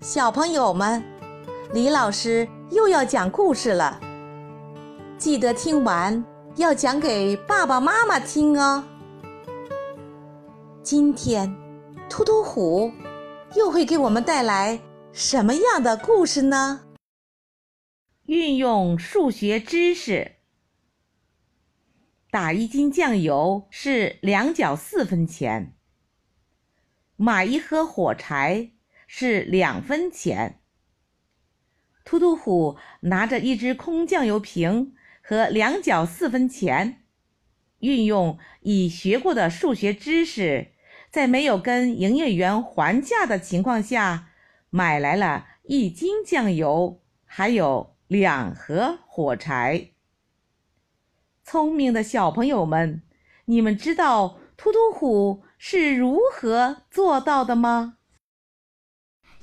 小朋友们，李老师又要讲故事了，记得听完要讲给爸爸妈妈听哦。今天，突突虎又会给我们带来什么样的故事呢？运用数学知识，打一斤酱油是两角四分钱，买一盒火柴是两分钱。突突虎拿着一只空酱油瓶和两角四分钱，运用已学过的数学知识。在没有跟营业员还价的情况下，买来了一斤酱油，还有两盒火柴。聪明的小朋友们，你们知道突突虎是如何做到的吗？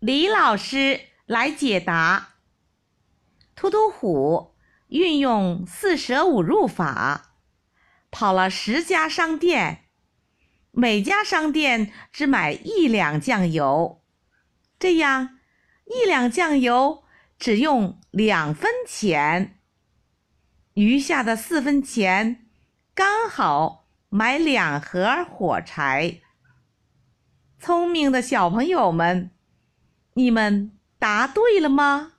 李老师来解答。突突虎运用四舍五入法，跑了十家商店，每家商店只买一两酱油，这样一两酱油只用两分钱，余下的四分钱刚好买两盒火柴。聪明的小朋友们。你们答对了吗？